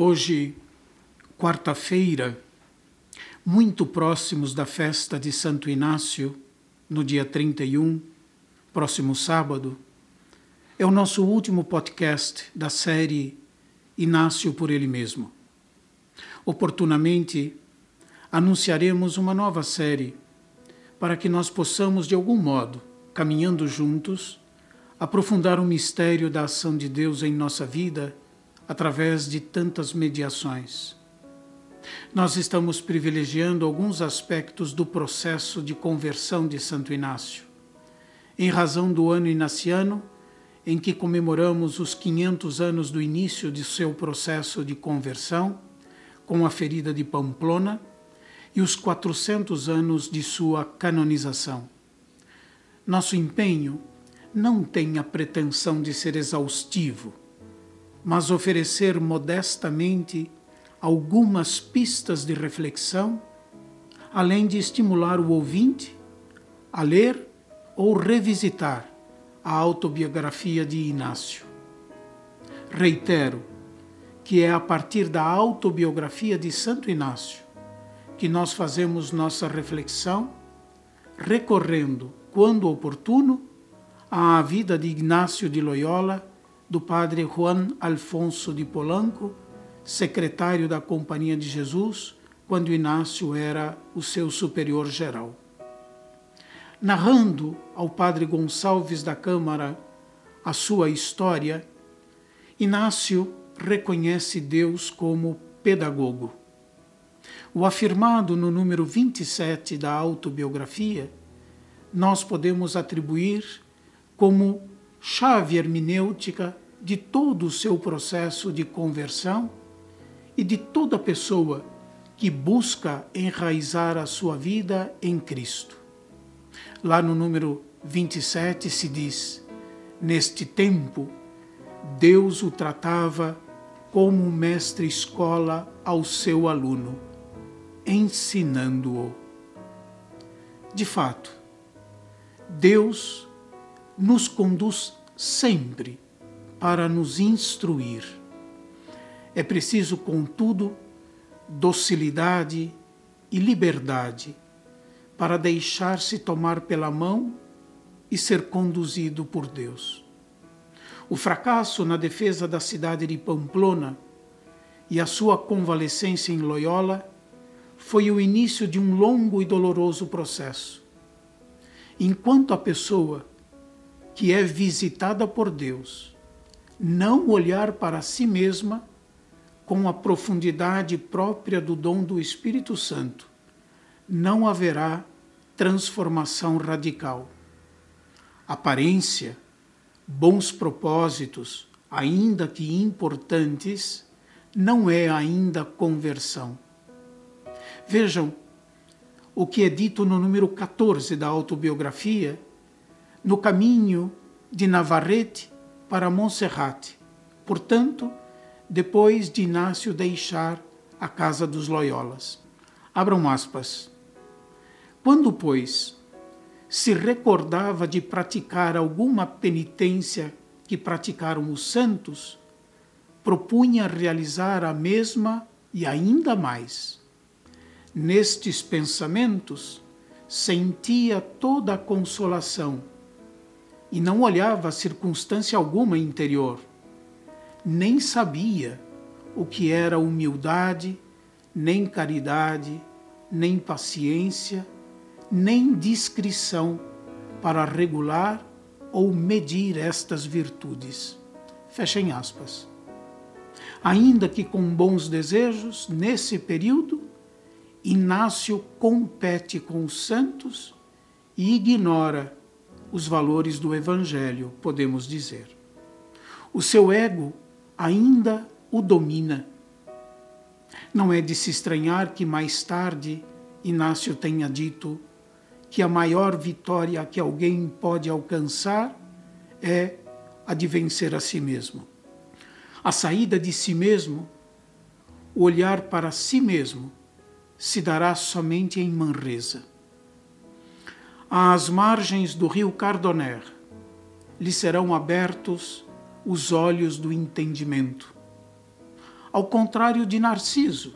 Hoje, quarta-feira, muito próximos da festa de Santo Inácio, no dia 31, próximo sábado, é o nosso último podcast da série Inácio por Ele Mesmo. Oportunamente, anunciaremos uma nova série para que nós possamos, de algum modo, caminhando juntos, aprofundar o mistério da ação de Deus em nossa vida através de tantas mediações. Nós estamos privilegiando alguns aspectos do processo de conversão de Santo Inácio, em razão do ano inaciano em que comemoramos os 500 anos do início de seu processo de conversão, com a ferida de Pamplona, e os 400 anos de sua canonização. Nosso empenho não tem a pretensão de ser exaustivo mas oferecer modestamente algumas pistas de reflexão, além de estimular o ouvinte a ler ou revisitar a autobiografia de Inácio. Reitero que é a partir da autobiografia de Santo Inácio que nós fazemos nossa reflexão, recorrendo, quando oportuno, à vida de Ignácio de Loyola do padre Juan Alfonso de Polanco, secretário da Companhia de Jesus, quando Inácio era o seu superior geral. Narrando ao padre Gonçalves da Câmara a sua história, Inácio reconhece Deus como pedagogo. O afirmado no número 27 da autobiografia, nós podemos atribuir como chave hermenêutica de todo o seu processo de conversão e de toda pessoa que busca enraizar a sua vida em Cristo. Lá no número 27 se diz: Neste tempo, Deus o tratava como um mestre escola ao seu aluno, ensinando-o. De fato, Deus nos conduz sempre para nos instruir. É preciso, contudo, docilidade e liberdade para deixar-se tomar pela mão e ser conduzido por Deus. O fracasso na defesa da cidade de Pamplona e a sua convalescência em Loyola foi o início de um longo e doloroso processo. Enquanto a pessoa que é visitada por Deus, não olhar para si mesma com a profundidade própria do dom do Espírito Santo, não haverá transformação radical. Aparência, bons propósitos, ainda que importantes, não é ainda conversão. Vejam o que é dito no número 14 da autobiografia no caminho de Navarrete para Montserrat. Portanto, depois de Inácio deixar a casa dos Loyolas. Abram aspas. Quando, pois, se recordava de praticar alguma penitência que praticaram os santos, propunha realizar a mesma e ainda mais. Nestes pensamentos, sentia toda a consolação e não olhava circunstância alguma interior, nem sabia o que era humildade, nem caridade, nem paciência, nem discrição para regular ou medir estas virtudes. Fechem aspas. Ainda que com bons desejos, nesse período, Inácio compete com os santos e ignora os valores do Evangelho, podemos dizer. O seu ego ainda o domina. Não é de se estranhar que mais tarde Inácio tenha dito que a maior vitória que alguém pode alcançar é a de vencer a si mesmo. A saída de si mesmo, o olhar para si mesmo, se dará somente em Manresa às margens do rio Cardoner, lhe serão abertos os olhos do entendimento. ao contrário de Narciso,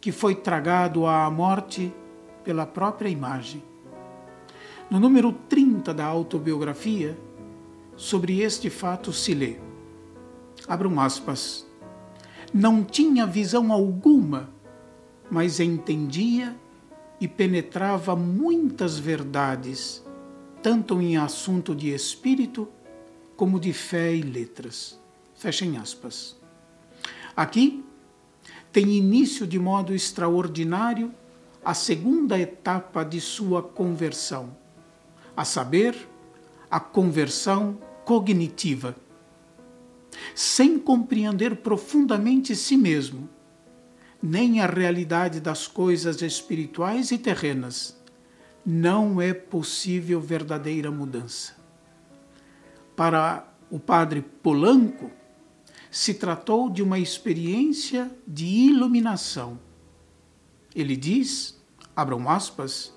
que foi tragado à morte pela própria imagem. No número 30 da autobiografia, sobre este fato se lê: abram aspas. Não tinha visão alguma, mas entendia e penetrava muitas verdades, tanto em assunto de espírito como de fé e letras. Fechem aspas. Aqui tem início de modo extraordinário a segunda etapa de sua conversão, a saber, a conversão cognitiva. Sem compreender profundamente si mesmo, nem a realidade das coisas espirituais e terrenas, não é possível verdadeira mudança. Para o padre Polanco, se tratou de uma experiência de iluminação. Ele diz, abram aspas,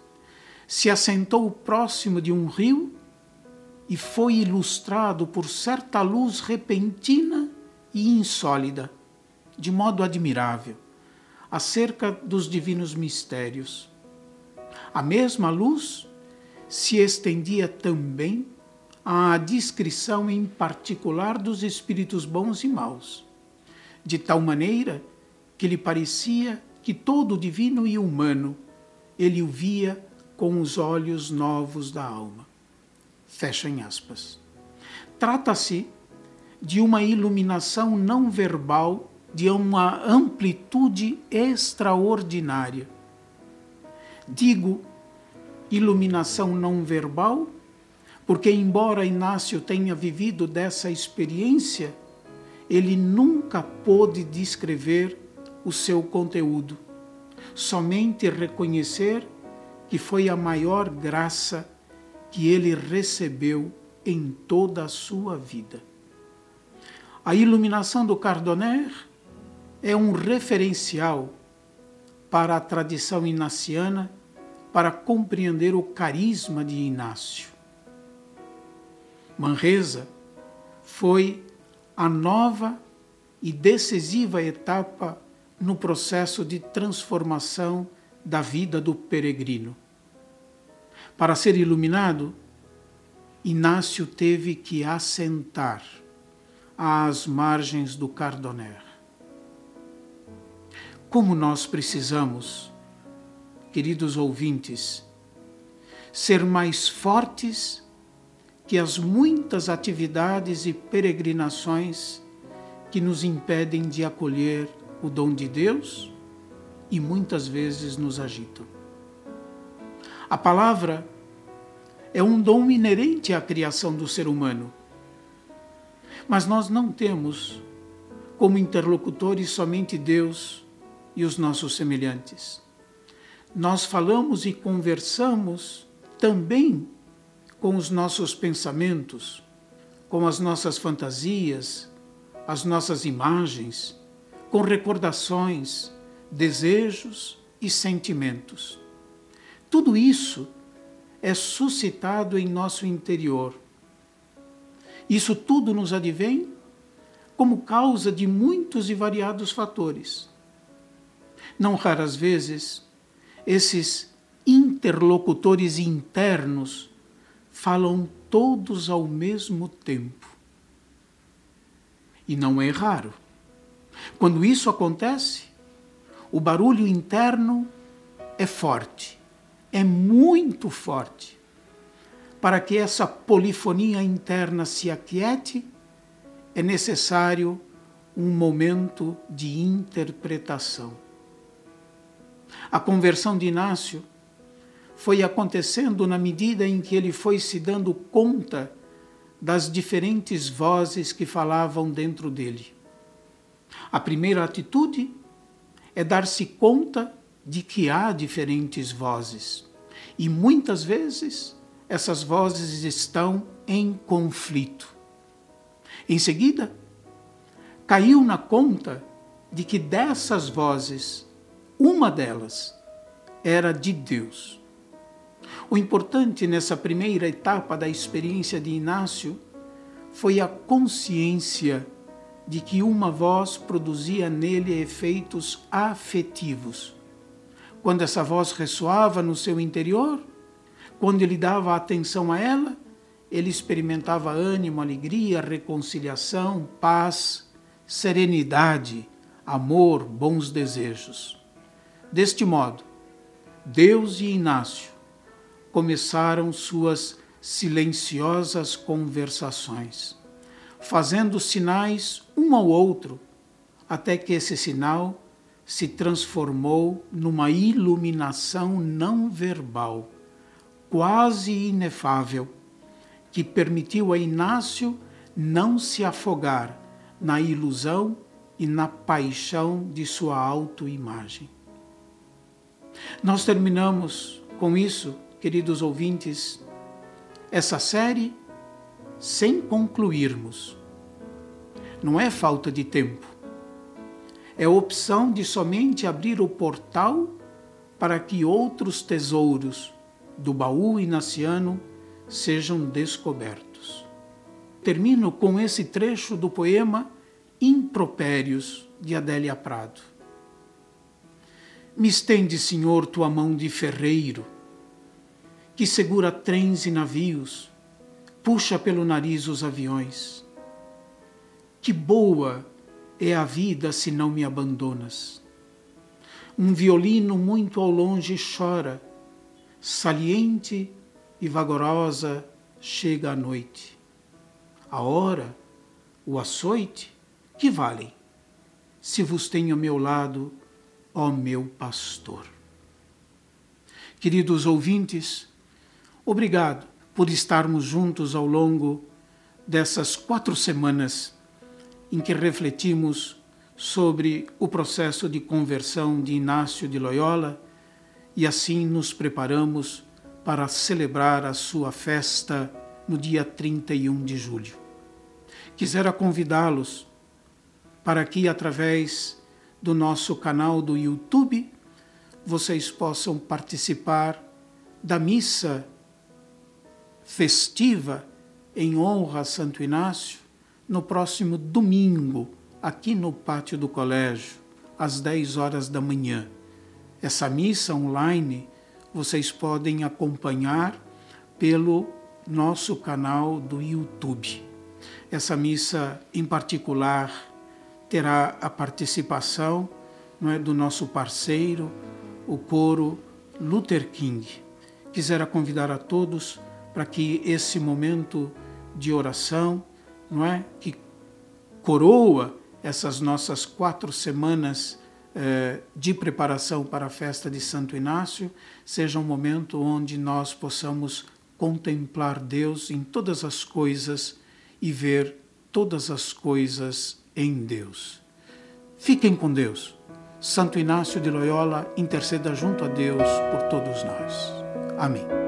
se assentou próximo de um rio e foi ilustrado por certa luz repentina e insólida, de modo admirável, acerca dos divinos mistérios. A mesma luz se estendia também a descrição em particular dos espíritos bons e maus, de tal maneira que lhe parecia que todo o divino e humano ele o via com os olhos novos da alma. Fechem aspas. Trata-se de uma iluminação não verbal de uma amplitude extraordinária. Digo iluminação não verbal porque, embora Inácio tenha vivido dessa experiência, ele nunca pôde descrever o seu conteúdo, somente reconhecer que foi a maior graça que ele recebeu em toda a sua vida. A iluminação do Cardoner é um referencial para a tradição inaciana para compreender o carisma de Inácio. Manresa foi a nova e decisiva etapa no processo de transformação da vida do peregrino. Para ser iluminado, Inácio teve que assentar às margens do Cardoner. Como nós precisamos, queridos ouvintes, ser mais fortes que as muitas atividades e peregrinações que nos impedem de acolher o dom de Deus e muitas vezes nos agitam. A palavra é um dom inerente à criação do ser humano. Mas nós não temos como interlocutores somente Deus e os nossos semelhantes. Nós falamos e conversamos também com os nossos pensamentos, com as nossas fantasias, as nossas imagens, com recordações, desejos e sentimentos. Tudo isso é suscitado em nosso interior. Isso tudo nos advém como causa de muitos e variados fatores. Não raras vezes, esses interlocutores internos falam todos ao mesmo tempo. E não é raro. Quando isso acontece, o barulho interno é forte, é muito forte. Para que essa polifonia interna se aquiete, é necessário um momento de interpretação. A conversão de Inácio foi acontecendo na medida em que ele foi se dando conta das diferentes vozes que falavam dentro dele. A primeira atitude é dar-se conta de que há diferentes vozes e muitas vezes essas vozes estão em conflito. Em seguida, caiu na conta de que dessas vozes, uma delas era de Deus. O importante nessa primeira etapa da experiência de Inácio foi a consciência de que uma voz produzia nele efeitos afetivos. Quando essa voz ressoava no seu interior, quando ele dava atenção a ela, ele experimentava ânimo, alegria, reconciliação, paz, serenidade, amor, bons desejos. Deste modo, Deus e Inácio começaram suas silenciosas conversações, fazendo sinais um ao outro, até que esse sinal se transformou numa iluminação não verbal, quase inefável, que permitiu a Inácio não se afogar na ilusão e na paixão de sua autoimagem. Nós terminamos com isso, queridos ouvintes, essa série sem concluirmos. Não é falta de tempo, é opção de somente abrir o portal para que outros tesouros do baú inaciano sejam descobertos. Termino com esse trecho do poema Impropérios de Adélia Prado. Me estende, Senhor, tua mão de ferreiro, que segura trens e navios, puxa pelo nariz os aviões. Que boa é a vida se não me abandonas. Um violino muito ao longe chora, saliente e vagarosa chega a noite. A hora, o açoite, que valem, se vos tenho ao meu lado ó meu pastor. Queridos ouvintes, obrigado por estarmos juntos ao longo dessas quatro semanas em que refletimos sobre o processo de conversão de Inácio de Loyola e assim nos preparamos para celebrar a sua festa no dia 31 de julho. Quisera convidá-los para que, através do nosso canal do YouTube, vocês possam participar da missa festiva em honra a Santo Inácio no próximo domingo, aqui no pátio do colégio, às 10 horas da manhã. Essa missa online vocês podem acompanhar pelo nosso canal do YouTube. Essa missa em particular terá a participação não é, do nosso parceiro, o coro Luther King. Quisera convidar a todos para que esse momento de oração, não é, que coroa essas nossas quatro semanas eh, de preparação para a festa de Santo Inácio, seja um momento onde nós possamos contemplar Deus em todas as coisas e ver todas as coisas em Deus. Fiquem com Deus. Santo Inácio de Loyola interceda junto a Deus por todos nós. Amém.